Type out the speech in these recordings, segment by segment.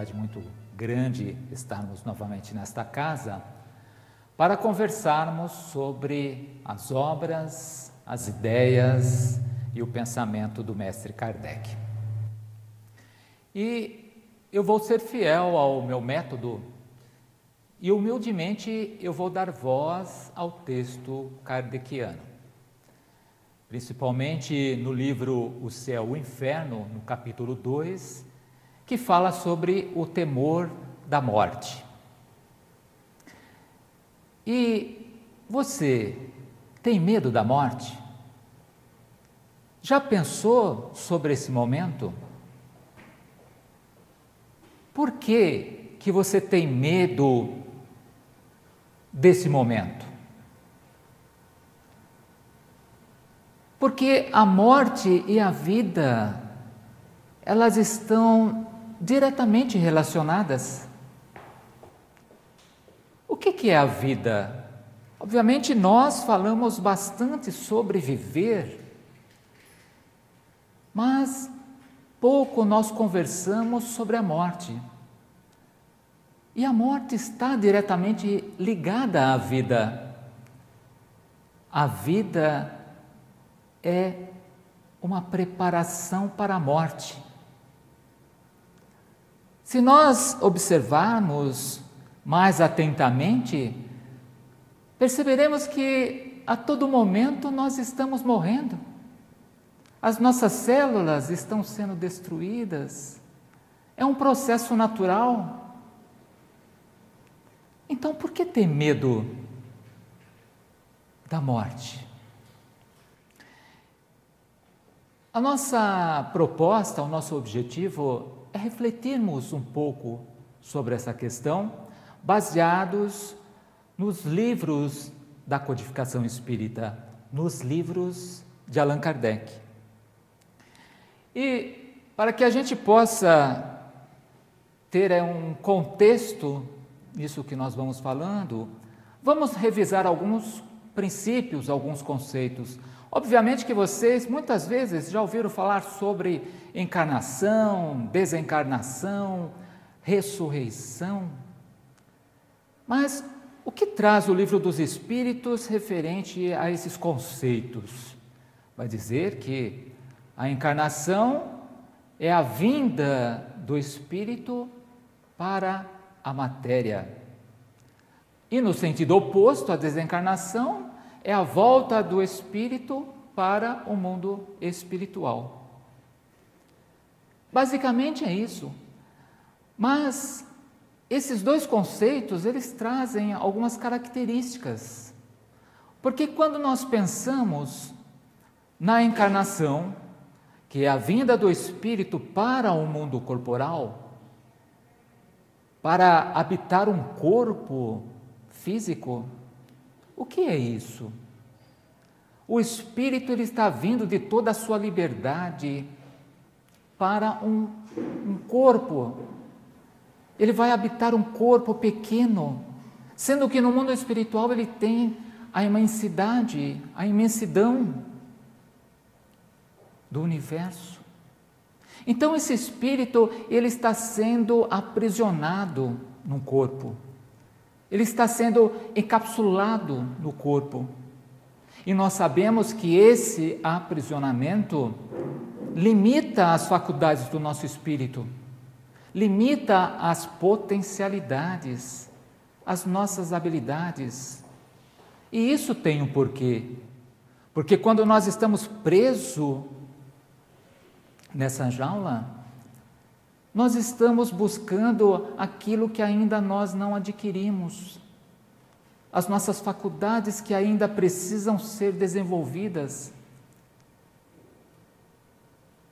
felicidade muito grande estarmos novamente nesta casa para conversarmos sobre as obras, as ideias e o pensamento do mestre Kardec. E eu vou ser fiel ao meu método e humildemente eu vou dar voz ao texto kardeciano. Principalmente no livro O Céu e o Inferno, no capítulo 2, que fala sobre o temor da morte. E você tem medo da morte? Já pensou sobre esse momento? Por que, que você tem medo desse momento? Porque a morte e a vida, elas estão diretamente relacionadas. O que, é a vida? Obviamente, nós falamos bastante sobre viver, mas pouco nós conversamos sobre a morte. E a morte está diretamente ligada à vida. A vida é uma preparação para a morte. Se nós observarmos mais atentamente, perceberemos que a todo momento nós estamos morrendo. As nossas células estão sendo destruídas. É um processo natural. Então, por que ter medo da morte? A nossa proposta, o nosso objetivo é refletirmos um pouco sobre essa questão, baseados nos livros da codificação espírita, nos livros de Allan Kardec. E para que a gente possa ter é, um contexto nisso que nós vamos falando, vamos revisar alguns princípios, alguns conceitos. Obviamente que vocês muitas vezes já ouviram falar sobre encarnação, desencarnação, ressurreição. Mas o que traz o livro dos Espíritos referente a esses conceitos? Vai dizer que a encarnação é a vinda do Espírito para a matéria. E no sentido oposto, a desencarnação é a volta do Espírito para o mundo espiritual. Basicamente é isso. Mas esses dois conceitos, eles trazem algumas características. Porque quando nós pensamos na encarnação, que é a vinda do espírito para o mundo corporal, para habitar um corpo físico, o que é isso? O espírito ele está vindo de toda a sua liberdade, para um, um corpo. Ele vai habitar um corpo pequeno, sendo que no mundo espiritual ele tem a imensidade, a imensidão do universo. Então esse espírito, ele está sendo aprisionado no corpo. Ele está sendo encapsulado no corpo. E nós sabemos que esse aprisionamento limita as faculdades do nosso espírito, limita as potencialidades, as nossas habilidades. E isso tem um porquê. Porque quando nós estamos presos nessa jaula, nós estamos buscando aquilo que ainda nós não adquirimos, as nossas faculdades que ainda precisam ser desenvolvidas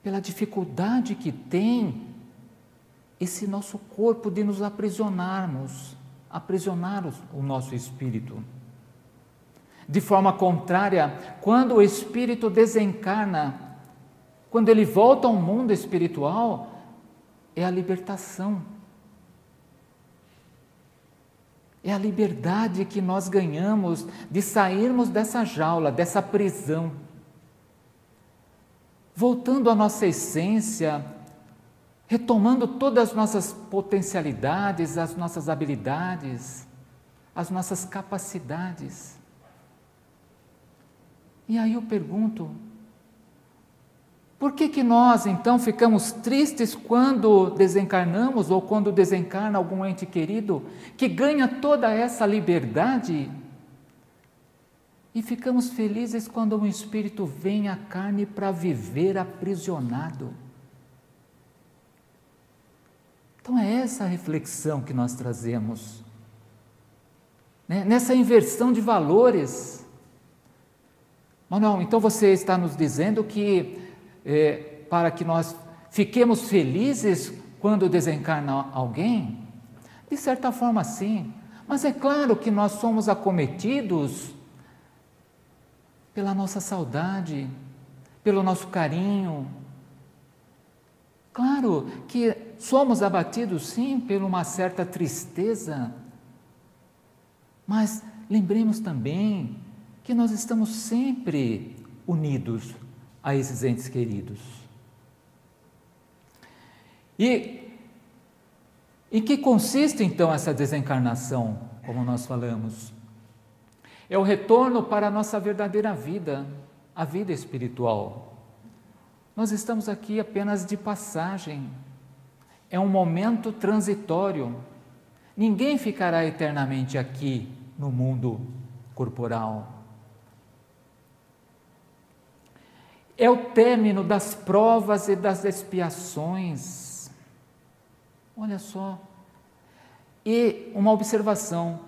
pela dificuldade que tem esse nosso corpo de nos aprisionarmos, aprisionar o nosso espírito. De forma contrária, quando o espírito desencarna, quando ele volta ao mundo espiritual, é a libertação. É a liberdade que nós ganhamos de sairmos dessa jaula, dessa prisão voltando à nossa essência, retomando todas as nossas potencialidades, as nossas habilidades, as nossas capacidades. E aí eu pergunto, por que, que nós então ficamos tristes quando desencarnamos ou quando desencarna algum ente querido que ganha toda essa liberdade? E ficamos felizes quando um espírito vem à carne para viver aprisionado. Então é essa a reflexão que nós trazemos. Né? Nessa inversão de valores. Manuel, então você está nos dizendo que é, para que nós fiquemos felizes quando desencarna alguém? De certa forma, sim. Mas é claro que nós somos acometidos pela nossa saudade, pelo nosso carinho. Claro que somos abatidos, sim, por uma certa tristeza. Mas lembremos também que nós estamos sempre unidos a esses entes queridos. E em que consiste então essa desencarnação, como nós falamos? É o retorno para a nossa verdadeira vida, a vida espiritual. Nós estamos aqui apenas de passagem. É um momento transitório. Ninguém ficará eternamente aqui no mundo corporal. É o término das provas e das expiações. Olha só. E uma observação: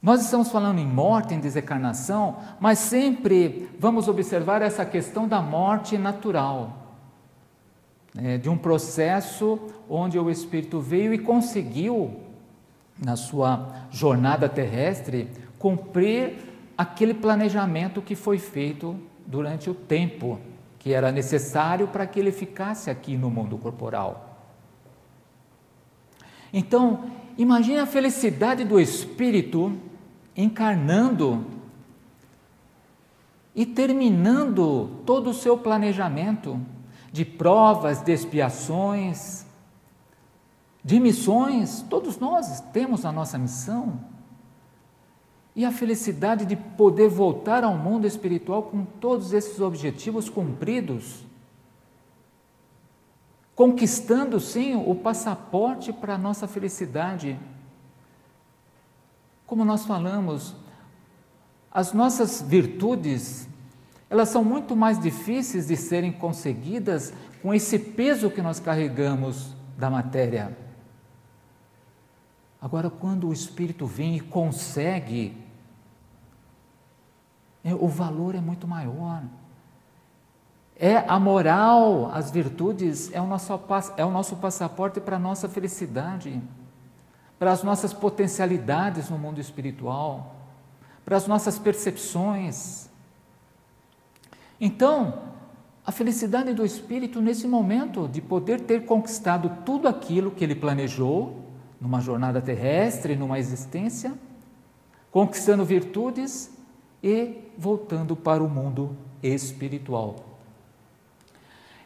nós estamos falando em morte, em desencarnação, mas sempre vamos observar essa questão da morte natural, né, de um processo onde o espírito veio e conseguiu, na sua jornada terrestre, cumprir aquele planejamento que foi feito durante o tempo que era necessário para que ele ficasse aqui no mundo corporal. Então, imagine a felicidade do espírito encarnando e terminando todo o seu planejamento de provas, de expiações, de missões. Todos nós temos a nossa missão e a felicidade de poder voltar ao mundo espiritual com todos esses objetivos cumpridos, conquistando sim o passaporte para a nossa felicidade. Como nós falamos, as nossas virtudes, elas são muito mais difíceis de serem conseguidas com esse peso que nós carregamos da matéria. Agora, quando o Espírito vem e consegue o valor é muito maior. É a moral, as virtudes, é o nosso, é o nosso passaporte para a nossa felicidade, para as nossas potencialidades no mundo espiritual, para as nossas percepções. Então, a felicidade do espírito nesse momento de poder ter conquistado tudo aquilo que ele planejou numa jornada terrestre, numa existência, conquistando virtudes e voltando para o mundo espiritual.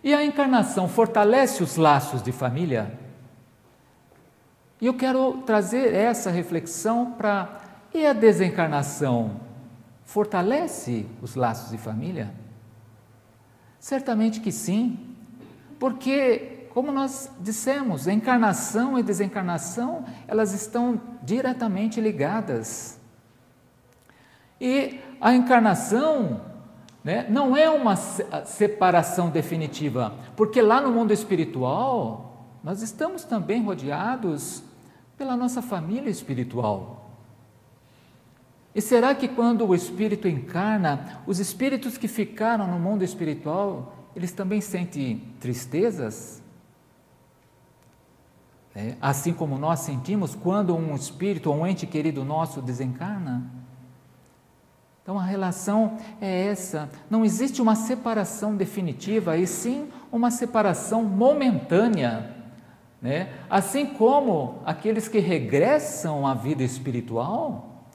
E a encarnação fortalece os laços de família? E eu quero trazer essa reflexão para. E a desencarnação fortalece os laços de família? Certamente que sim, porque, como nós dissemos, encarnação e desencarnação, elas estão diretamente ligadas. E a encarnação né, não é uma separação definitiva, porque lá no mundo espiritual nós estamos também rodeados pela nossa família espiritual. E será que quando o espírito encarna, os espíritos que ficaram no mundo espiritual, eles também sentem tristezas? É, assim como nós sentimos quando um espírito ou um ente querido nosso desencarna? Então a relação é essa. Não existe uma separação definitiva, e sim uma separação momentânea. Né? Assim como aqueles que regressam à vida espiritual,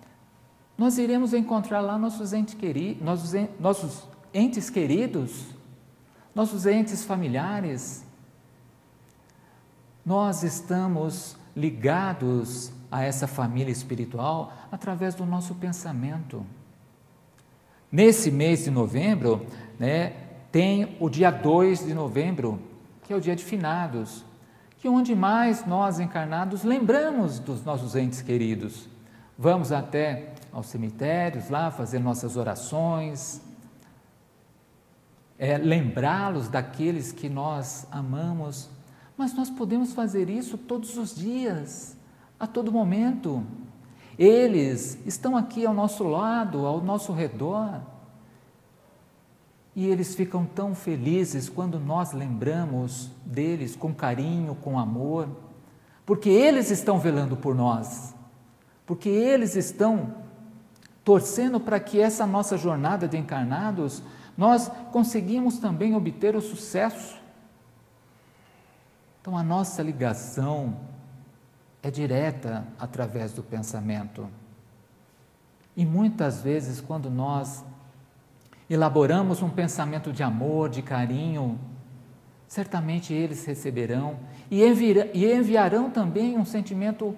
nós iremos encontrar lá nossos entes, queridos, nossos, nossos entes queridos, nossos entes familiares. nós estamos ligados a essa família espiritual através do nosso pensamento. Nesse mês de novembro, né, tem o dia 2 de novembro, que é o dia de finados, que onde mais nós encarnados lembramos dos nossos entes queridos. Vamos até aos cemitérios lá fazer nossas orações, é, lembrá-los daqueles que nós amamos, mas nós podemos fazer isso todos os dias, a todo momento. Eles estão aqui ao nosso lado, ao nosso redor. E eles ficam tão felizes quando nós lembramos deles com carinho, com amor, porque eles estão velando por nós, porque eles estão torcendo para que essa nossa jornada de encarnados nós conseguimos também obter o sucesso. Então a nossa ligação é direta através do pensamento. E muitas vezes, quando nós elaboramos um pensamento de amor, de carinho, certamente eles receberão e, enviarão também um sentimento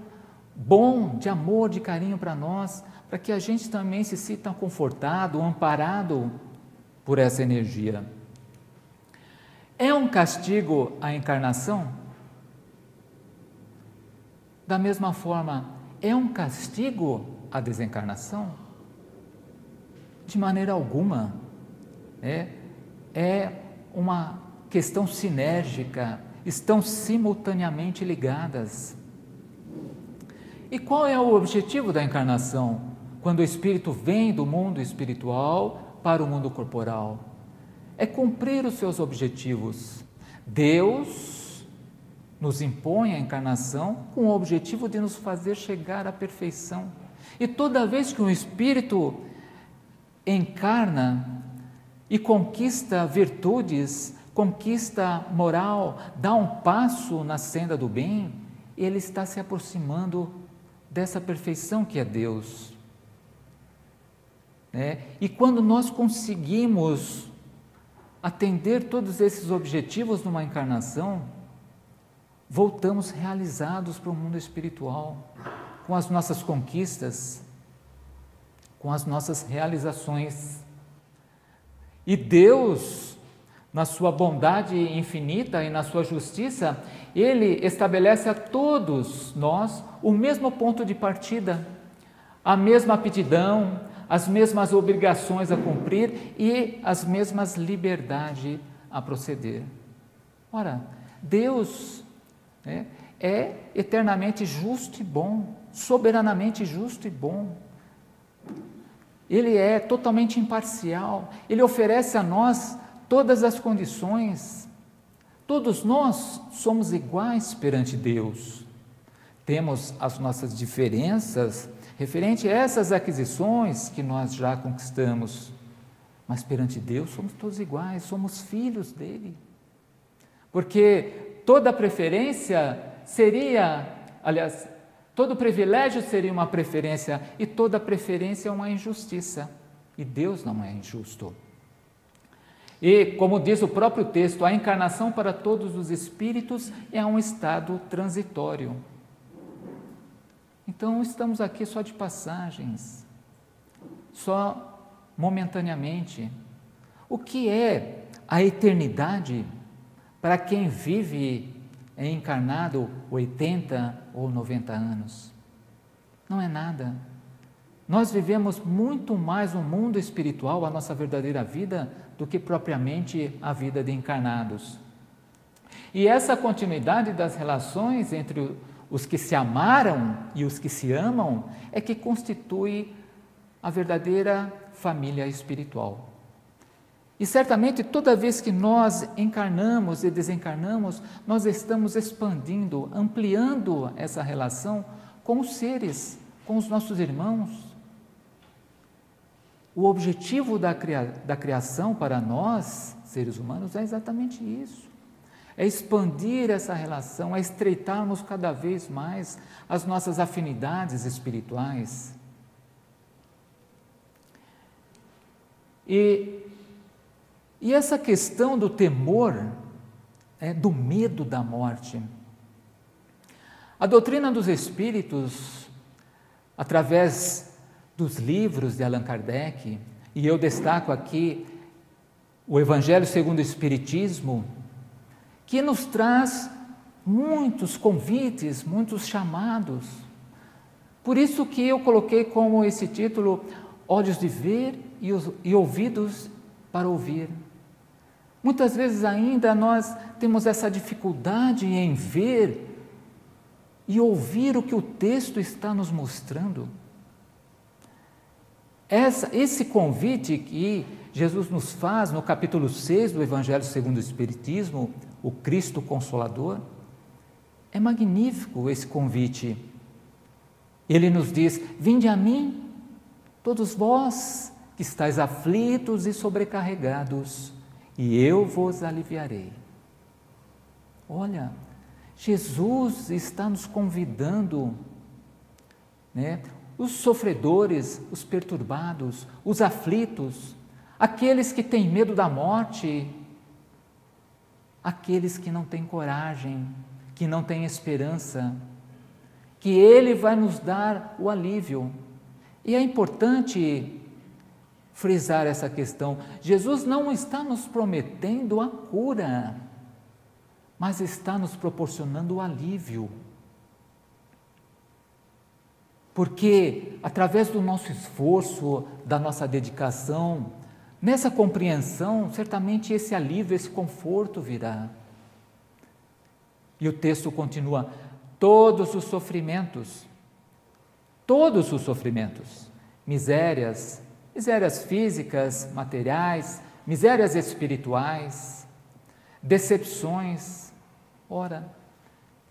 bom de amor, de carinho para nós, para que a gente também se sinta confortado, amparado por essa energia. É um castigo a encarnação? Da mesma forma, é um castigo a desencarnação? De maneira alguma. É, é uma questão sinérgica, estão simultaneamente ligadas. E qual é o objetivo da encarnação? Quando o espírito vem do mundo espiritual para o mundo corporal, é cumprir os seus objetivos. Deus nos impõe a encarnação com o objetivo de nos fazer chegar à perfeição. E toda vez que um espírito encarna e conquista virtudes, conquista moral, dá um passo na senda do bem, ele está se aproximando dessa perfeição que é Deus. É, e quando nós conseguimos atender todos esses objetivos numa encarnação, voltamos realizados para o mundo espiritual, com as nossas conquistas, com as nossas realizações. E Deus, na sua bondade infinita e na sua justiça, Ele estabelece a todos nós o mesmo ponto de partida, a mesma aptidão, as mesmas obrigações a cumprir e as mesmas liberdades a proceder. Ora, Deus né, é eternamente justo e bom, soberanamente justo e bom. Ele é totalmente imparcial, ele oferece a nós todas as condições. Todos nós somos iguais perante Deus. Temos as nossas diferenças referente a essas aquisições que nós já conquistamos. Mas perante Deus somos todos iguais, somos filhos dele. Porque toda preferência seria, aliás, todo privilégio seria uma preferência e toda preferência é uma injustiça. E Deus não é injusto. E, como diz o próprio texto, a encarnação para todos os espíritos é um estado transitório. Então estamos aqui só de passagens, só momentaneamente. O que é a eternidade para quem vive encarnado 80 ou 90 anos? Não é nada. Nós vivemos muito mais o mundo espiritual, a nossa verdadeira vida, do que propriamente a vida de encarnados. E essa continuidade das relações entre os que se amaram e os que se amam, é que constitui a verdadeira família espiritual. E certamente toda vez que nós encarnamos e desencarnamos, nós estamos expandindo, ampliando essa relação com os seres, com os nossos irmãos. O objetivo da, da criação para nós, seres humanos, é exatamente isso é expandir essa relação, é estreitarmos cada vez mais as nossas afinidades espirituais. E, e essa questão do temor, é, do medo da morte, A doutrina dos espíritos, através dos livros de Allan Kardec, e eu destaco aqui o Evangelho segundo o Espiritismo, que nos traz muitos convites, muitos chamados. Por isso que eu coloquei como esse título Olhos de ver e, e ouvidos para ouvir. Muitas vezes ainda nós temos essa dificuldade em ver e ouvir o que o texto está nos mostrando. Essa, esse convite que Jesus nos faz no capítulo 6 do Evangelho segundo o Espiritismo, o Cristo Consolador, é magnífico esse convite. Ele nos diz: Vinde a mim, todos vós que estáis aflitos e sobrecarregados, e eu vos aliviarei. Olha, Jesus está nos convidando, né? Os sofredores, os perturbados, os aflitos, aqueles que têm medo da morte, aqueles que não têm coragem, que não têm esperança, que Ele vai nos dar o alívio. E é importante frisar essa questão. Jesus não está nos prometendo a cura, mas está nos proporcionando o alívio. Porque através do nosso esforço, da nossa dedicação, nessa compreensão, certamente esse alívio, esse conforto virá. E o texto continua: todos os sofrimentos, todos os sofrimentos, misérias, misérias físicas, materiais, misérias espirituais, decepções. Ora,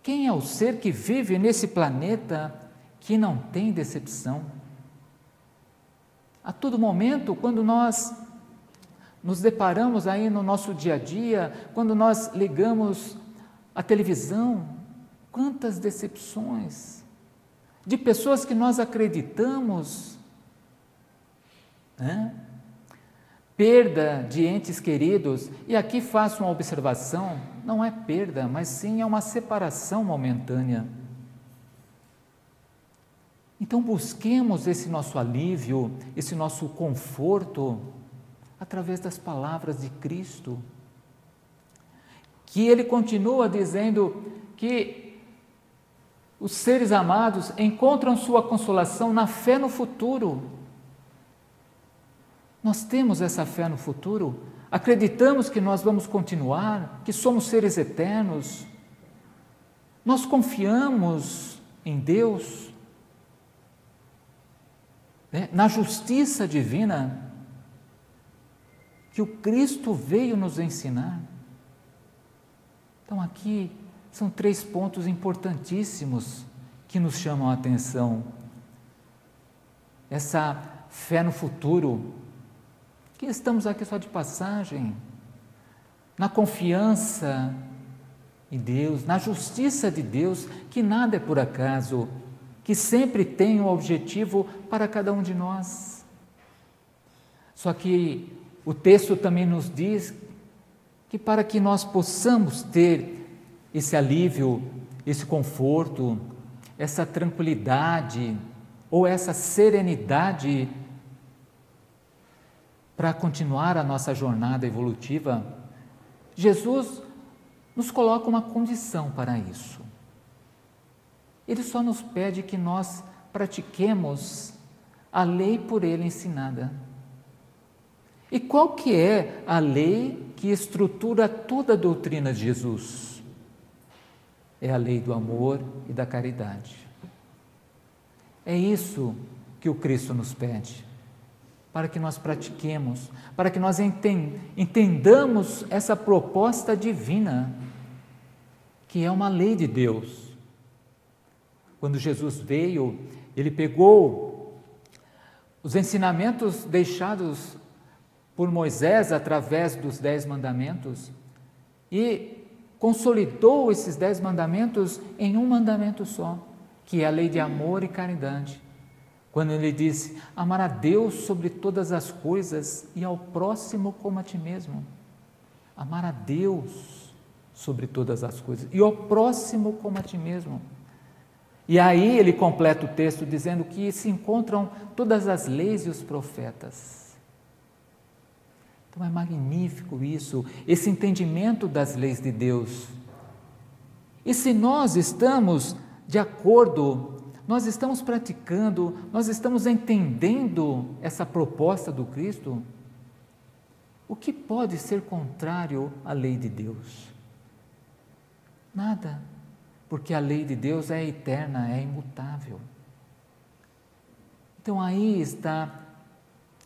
quem é o ser que vive nesse planeta que não tem decepção? A todo momento, quando nós nos deparamos aí no nosso dia a dia, quando nós ligamos a televisão, quantas decepções de pessoas que nós acreditamos né? Perda de entes queridos, e aqui faço uma observação: não é perda, mas sim é uma separação momentânea. Então busquemos esse nosso alívio, esse nosso conforto através das palavras de Cristo. Que ele continua dizendo que os seres amados encontram sua consolação na fé no futuro. Nós temos essa fé no futuro? Acreditamos que nós vamos continuar, que somos seres eternos? Nós confiamos em Deus? Né? Na justiça divina que o Cristo veio nos ensinar? Então, aqui são três pontos importantíssimos que nos chamam a atenção. Essa fé no futuro, que estamos aqui só de passagem, na confiança em Deus, na justiça de Deus, que nada é por acaso, que sempre tem um objetivo para cada um de nós. Só que o texto também nos diz que para que nós possamos ter esse alívio, esse conforto, essa tranquilidade ou essa serenidade para continuar a nossa jornada evolutiva, Jesus nos coloca uma condição para isso. Ele só nos pede que nós pratiquemos a lei por ele ensinada. E qual que é a lei que estrutura toda a doutrina de Jesus? É a lei do amor e da caridade. É isso que o Cristo nos pede para que nós pratiquemos, para que nós entendamos essa proposta divina, que é uma lei de Deus. Quando Jesus veio, ele pegou os ensinamentos deixados por Moisés através dos Dez Mandamentos e consolidou esses Dez Mandamentos em um mandamento só, que é a lei de amor e caridade. Quando ele disse: Amar a Deus sobre todas as coisas e ao próximo como a ti mesmo. Amar a Deus sobre todas as coisas e ao próximo como a ti mesmo. E aí ele completa o texto dizendo que se encontram todas as leis e os profetas. Então é magnífico isso, esse entendimento das leis de Deus. E se nós estamos de acordo, nós estamos praticando, nós estamos entendendo essa proposta do Cristo, o que pode ser contrário à lei de Deus? Nada porque a lei de Deus é eterna, é imutável. Então aí está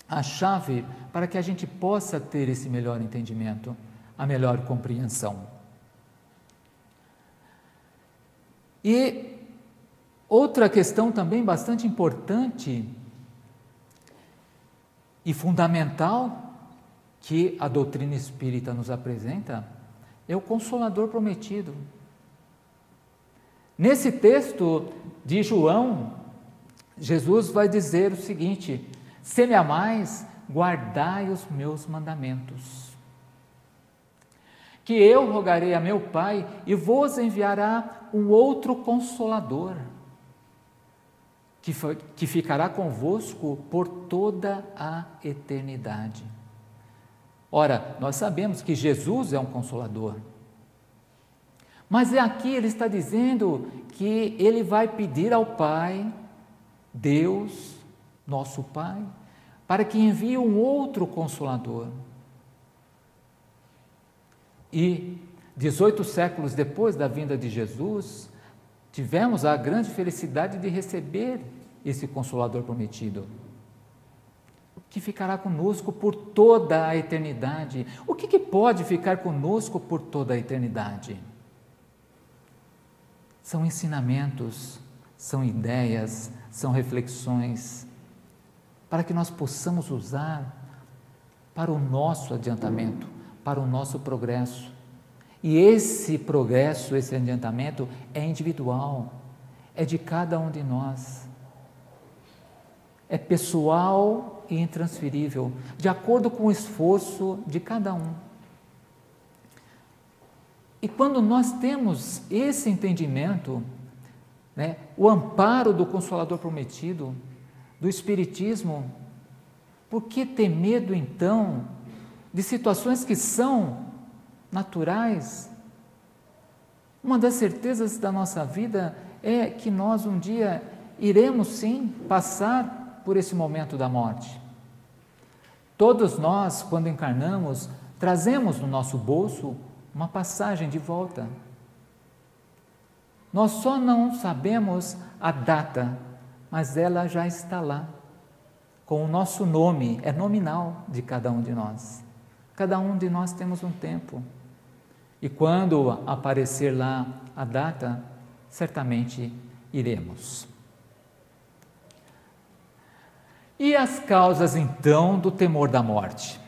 a chave para que a gente possa ter esse melhor entendimento, a melhor compreensão. E outra questão também bastante importante e fundamental que a doutrina espírita nos apresenta é o consolador prometido. Nesse texto de João, Jesus vai dizer o seguinte: Se me amais, guardai os meus mandamentos. Que eu rogarei a meu Pai e vos enviará um outro consolador, que, que ficará convosco por toda a eternidade. Ora, nós sabemos que Jesus é um consolador. Mas aqui ele está dizendo que ele vai pedir ao Pai, Deus, nosso Pai, para que envie um outro consolador. E 18 séculos depois da vinda de Jesus, tivemos a grande felicidade de receber esse consolador prometido, que ficará conosco por toda a eternidade. O que, que pode ficar conosco por toda a eternidade? São ensinamentos, são ideias, são reflexões, para que nós possamos usar para o nosso adiantamento, para o nosso progresso. E esse progresso, esse adiantamento é individual, é de cada um de nós. É pessoal e intransferível, de acordo com o esforço de cada um. E quando nós temos esse entendimento, né, o amparo do Consolador prometido, do Espiritismo, por que ter medo então de situações que são naturais? Uma das certezas da nossa vida é que nós um dia iremos sim passar por esse momento da morte. Todos nós, quando encarnamos, trazemos no nosso bolso uma passagem de volta. Nós só não sabemos a data, mas ela já está lá, com o nosso nome, é nominal de cada um de nós. Cada um de nós temos um tempo. E quando aparecer lá a data, certamente iremos. E as causas então do temor da morte?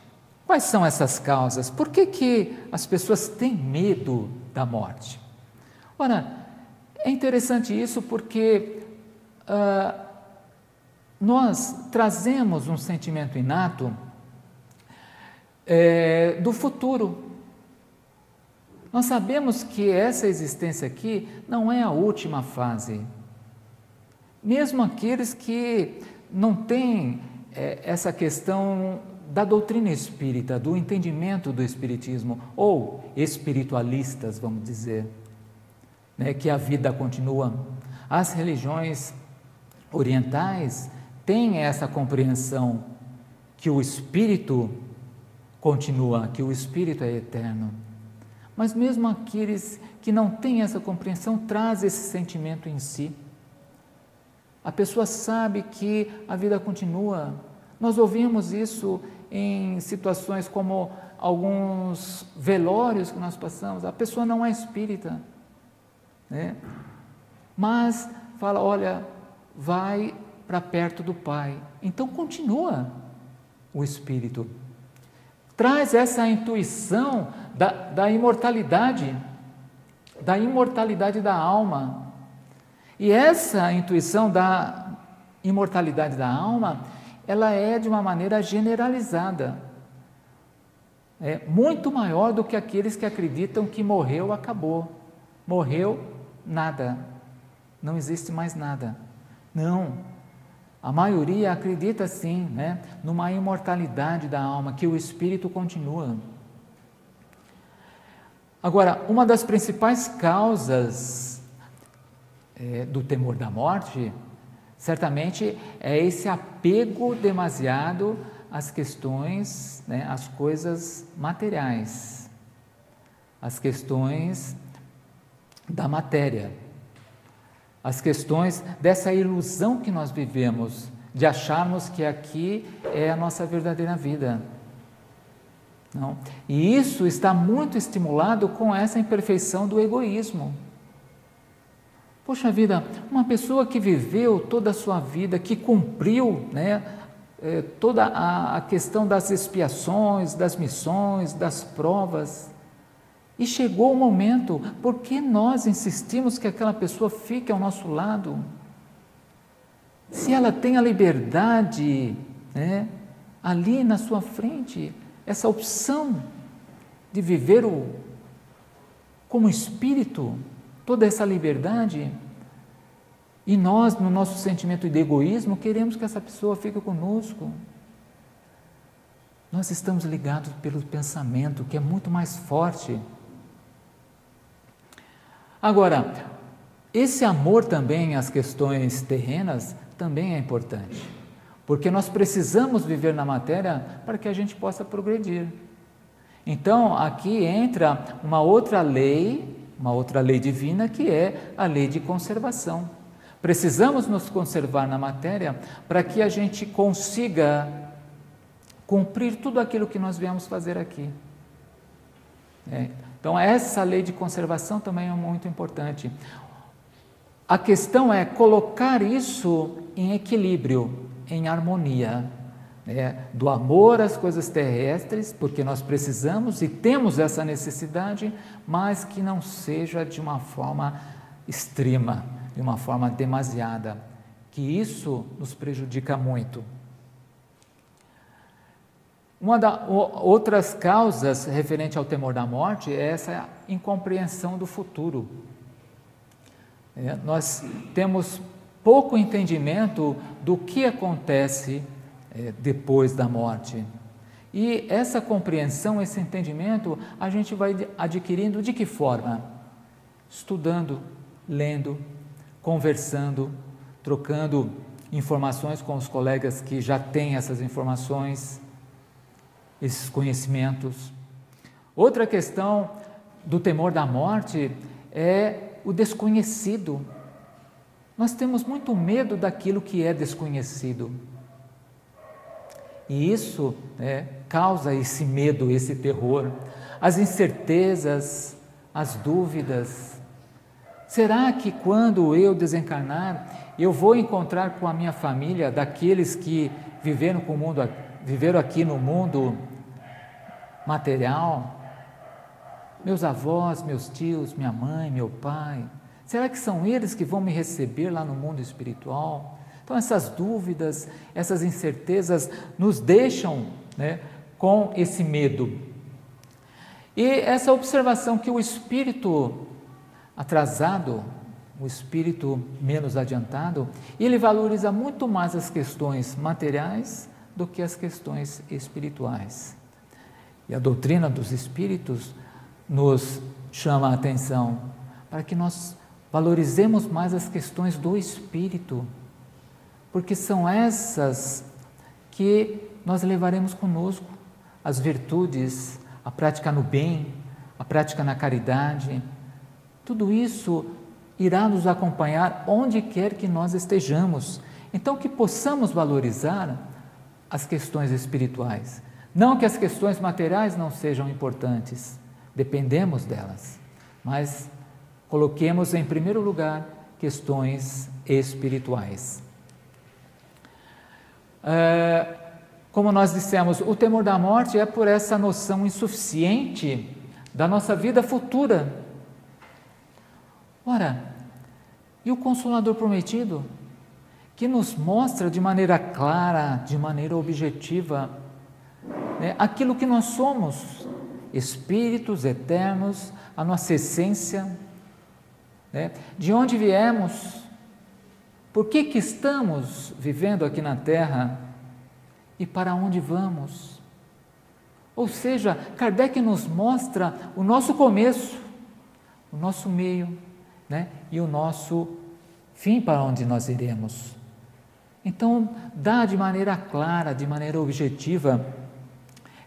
Quais são essas causas? Por que, que as pessoas têm medo da morte? Ora, é interessante isso porque uh, nós trazemos um sentimento inato é, do futuro. Nós sabemos que essa existência aqui não é a última fase. Mesmo aqueles que não têm é, essa questão da doutrina espírita, do entendimento do espiritismo, ou espiritualistas, vamos dizer, né, que a vida continua. As religiões orientais têm essa compreensão que o espírito continua, que o espírito é eterno. Mas mesmo aqueles que não têm essa compreensão traz esse sentimento em si. A pessoa sabe que a vida continua. Nós ouvimos isso em situações como alguns velórios que nós passamos, a pessoa não é espírita, né? mas fala: olha, vai para perto do Pai. Então continua o espírito. Traz essa intuição da, da imortalidade, da imortalidade da alma. E essa intuição da imortalidade da alma ela é de uma maneira generalizada. É muito maior do que aqueles que acreditam que morreu, acabou. Morreu, nada. não existe mais nada. Não. A maioria acredita sim, né, numa imortalidade da alma, que o espírito continua. Agora, uma das principais causas é, do temor da morte, certamente, é esse apego demasiado às questões, né, às coisas materiais, às questões da matéria, as questões dessa ilusão que nós vivemos de acharmos que aqui é a nossa verdadeira vida. Não? E isso está muito estimulado com essa imperfeição do egoísmo. Poxa vida, uma pessoa que viveu toda a sua vida, que cumpriu né, eh, toda a, a questão das expiações, das missões, das provas, e chegou o momento, por que nós insistimos que aquela pessoa fique ao nosso lado? Se ela tem a liberdade né, ali na sua frente, essa opção de viver o, como espírito, toda essa liberdade, e nós, no nosso sentimento de egoísmo, queremos que essa pessoa fique conosco. Nós estamos ligados pelo pensamento, que é muito mais forte. Agora, esse amor também às questões terrenas também é importante. Porque nós precisamos viver na matéria para que a gente possa progredir. Então, aqui entra uma outra lei, uma outra lei divina, que é a lei de conservação. Precisamos nos conservar na matéria para que a gente consiga cumprir tudo aquilo que nós viemos fazer aqui. É. Então, essa lei de conservação também é muito importante. A questão é colocar isso em equilíbrio em harmonia. Né? Do amor às coisas terrestres, porque nós precisamos e temos essa necessidade, mas que não seja de uma forma extrema, de uma forma demasiada, que isso nos prejudica muito. Uma das outras causas referente ao temor da morte é essa incompreensão do futuro. É, nós temos pouco entendimento do que acontece é, depois da morte. E essa compreensão, esse entendimento, a gente vai adquirindo de que forma? Estudando, lendo, conversando, trocando informações com os colegas que já têm essas informações, esses conhecimentos. Outra questão do temor da morte é o desconhecido. Nós temos muito medo daquilo que é desconhecido. E isso né, causa esse medo, esse terror, as incertezas, as dúvidas. Será que quando eu desencarnar, eu vou encontrar com a minha família daqueles que viveram, com o mundo, viveram aqui no mundo material? Meus avós, meus tios, minha mãe, meu pai, Será que são eles que vão me receber lá no mundo espiritual? Então, essas dúvidas, essas incertezas nos deixam né, com esse medo. E essa observação que o espírito atrasado, o espírito menos adiantado, ele valoriza muito mais as questões materiais do que as questões espirituais. E a doutrina dos espíritos nos chama a atenção para que nós Valorizemos mais as questões do espírito, porque são essas que nós levaremos conosco as virtudes, a prática no bem, a prática na caridade. Tudo isso irá nos acompanhar onde quer que nós estejamos. Então, que possamos valorizar as questões espirituais. Não que as questões materiais não sejam importantes, dependemos delas, mas Coloquemos em primeiro lugar questões espirituais. É, como nós dissemos, o temor da morte é por essa noção insuficiente da nossa vida futura. Ora, e o Consolador prometido, que nos mostra de maneira clara, de maneira objetiva, né, aquilo que nós somos, espíritos eternos, a nossa essência, né? De onde viemos, Por que, que estamos vivendo aqui na Terra e para onde vamos? Ou seja, Kardec nos mostra o nosso começo, o nosso meio né? e o nosso fim para onde nós iremos. Então, dá de maneira clara, de maneira objetiva,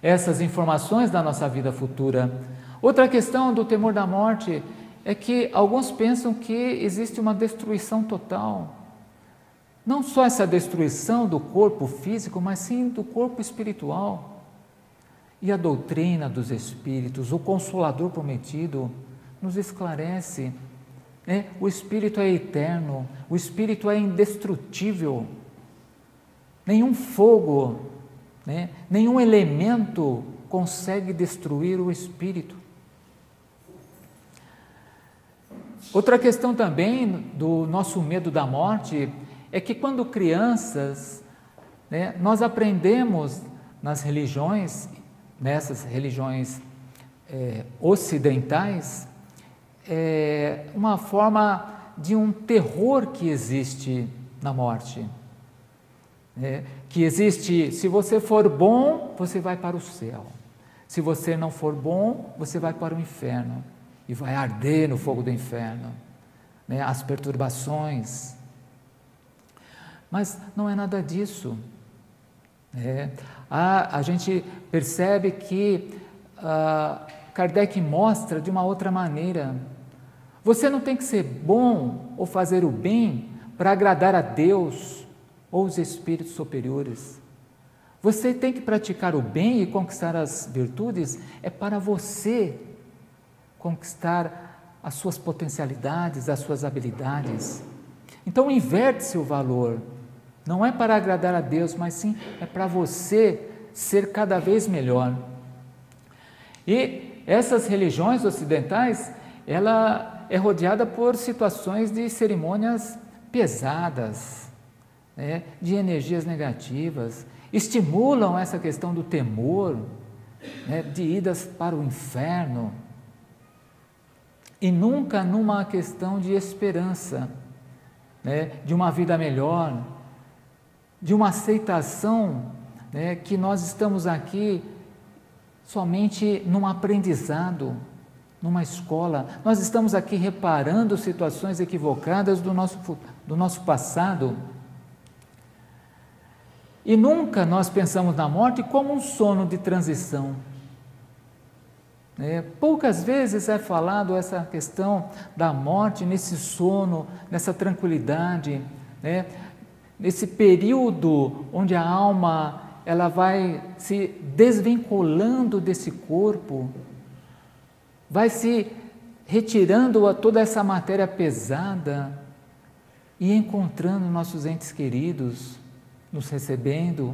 essas informações da nossa vida futura. Outra questão do temor da morte é que alguns pensam que existe uma destruição total. Não só essa destruição do corpo físico, mas sim do corpo espiritual. E a doutrina dos Espíritos, o Consolador prometido, nos esclarece. Né? O Espírito é eterno, o Espírito é indestrutível. Nenhum fogo, né? nenhum elemento consegue destruir o Espírito. Outra questão também do nosso medo da morte é que quando crianças, né, nós aprendemos nas religiões nessas religiões é, ocidentais, é uma forma de um terror que existe na morte. É, que existe, se você for bom, você vai para o céu. Se você não for bom, você vai para o inferno e vai arder no fogo do inferno. Né, as perturbações. Mas não é nada disso. É, a, a gente percebe que uh, Kardec mostra de uma outra maneira. Você não tem que ser bom ou fazer o bem para agradar a Deus ou os espíritos superiores. Você tem que praticar o bem e conquistar as virtudes é para você conquistar as suas potencialidades, as suas habilidades. Então inverte-se o valor. Não é para agradar a Deus, mas sim é para você ser cada vez melhor. E essas religiões ocidentais, ela é rodeada por situações de cerimônias pesadas, né, de energias negativas, estimulam essa questão do temor, né, de idas para o inferno, e nunca numa questão de esperança, né, de uma vida melhor, de uma aceitação né, que nós estamos aqui somente num aprendizado, numa escola. Nós estamos aqui reparando situações equivocadas do nosso, do nosso passado. E nunca nós pensamos na morte como um sono de transição. É, poucas vezes é falado essa questão da morte nesse sono, nessa tranquilidade. Né? nesse período onde a alma ela vai se desvinculando desse corpo, vai se retirando a toda essa matéria pesada e encontrando nossos entes queridos, nos recebendo,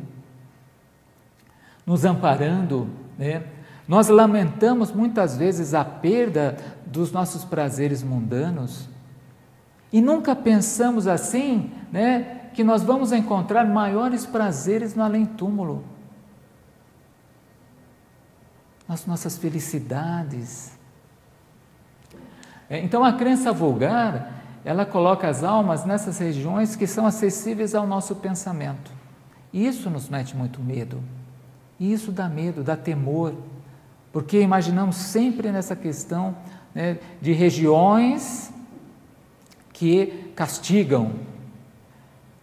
nos amparando, né? Nós lamentamos muitas vezes a perda dos nossos prazeres mundanos e nunca pensamos assim, né? que nós vamos encontrar maiores prazeres no além-túmulo. As nossas felicidades. É, então a crença vulgar, ela coloca as almas nessas regiões que são acessíveis ao nosso pensamento. E isso nos mete muito medo. E isso dá medo, dá temor, porque imaginamos sempre nessa questão né, de regiões que castigam,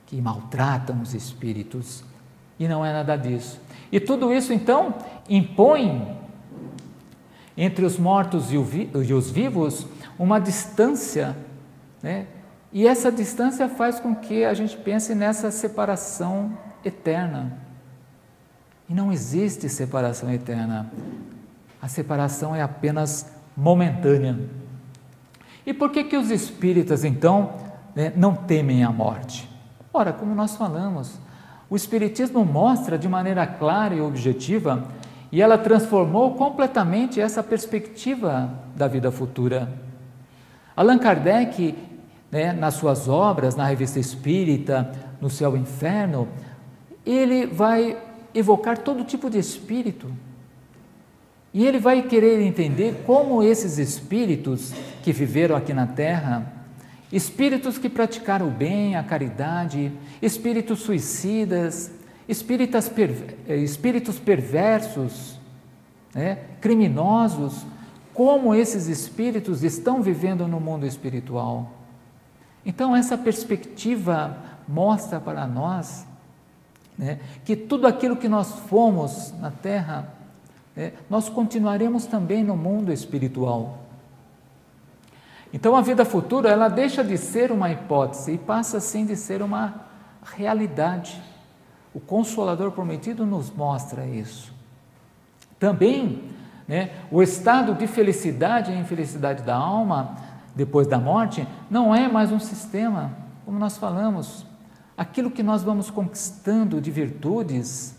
que maltratam os espíritos. E não é nada disso. E tudo isso, então, impõe entre os mortos e os vivos uma distância, né? e essa distância faz com que a gente pense nessa separação eterna. E não existe separação eterna. A separação é apenas momentânea. E por que, que os espíritas, então, né, não temem a morte? Ora, como nós falamos, o Espiritismo mostra de maneira clara e objetiva e ela transformou completamente essa perspectiva da vida futura. Allan Kardec, né, nas suas obras, na Revista Espírita, no Céu e Inferno, ele vai evocar todo tipo de espírito. E ele vai querer entender como esses espíritos que viveram aqui na Terra espíritos que praticaram o bem, a caridade, espíritos suicidas, espíritas eh, espíritos perversos, né, criminosos, como esses espíritos estão vivendo no mundo espiritual. Então, essa perspectiva mostra para nós né, que tudo aquilo que nós fomos na Terra, né, nós continuaremos também no mundo espiritual. Então, a vida futura ela deixa de ser uma hipótese e passa sim de ser uma realidade. O Consolador prometido nos mostra isso. Também, né, o estado de felicidade e infelicidade da alma depois da morte não é mais um sistema, como nós falamos. Aquilo que nós vamos conquistando de virtudes,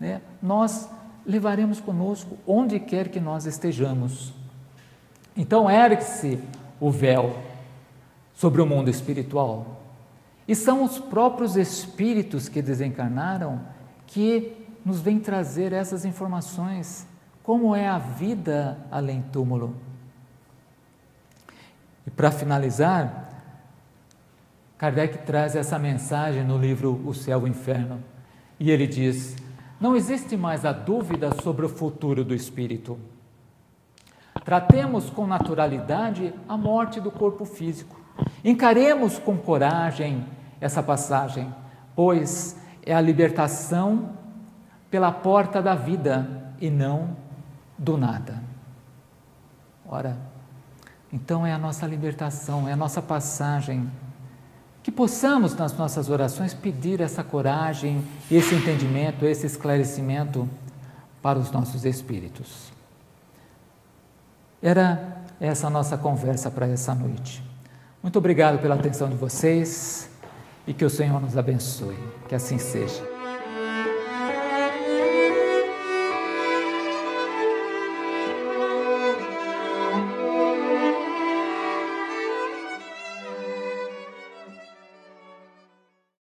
né, nós levaremos conosco onde quer que nós estejamos. Então, ergue-se o véu sobre o mundo espiritual. E são os próprios espíritos que desencarnaram que nos vêm trazer essas informações, como é a vida além túmulo. E para finalizar, Kardec traz essa mensagem no livro O Céu e o Inferno. E ele diz: Não existe mais a dúvida sobre o futuro do espírito. Tratemos com naturalidade a morte do corpo físico. Encaremos com coragem essa passagem, pois é a libertação pela porta da vida e não do nada. Ora, então é a nossa libertação, é a nossa passagem. Que possamos nas nossas orações pedir essa coragem, esse entendimento, esse esclarecimento para os nossos espíritos. Era essa a nossa conversa para essa noite. Muito obrigado pela atenção de vocês e que o Senhor nos abençoe. Que assim seja.